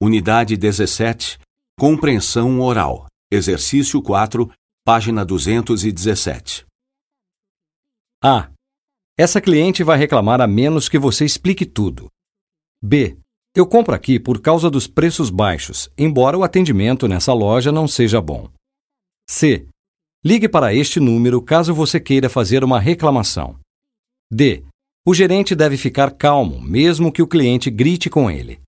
Unidade 17. Compreensão oral. Exercício 4, página 217. A. Essa cliente vai reclamar a menos que você explique tudo. B. Eu compro aqui por causa dos preços baixos, embora o atendimento nessa loja não seja bom. C. Ligue para este número caso você queira fazer uma reclamação. D. O gerente deve ficar calmo, mesmo que o cliente grite com ele.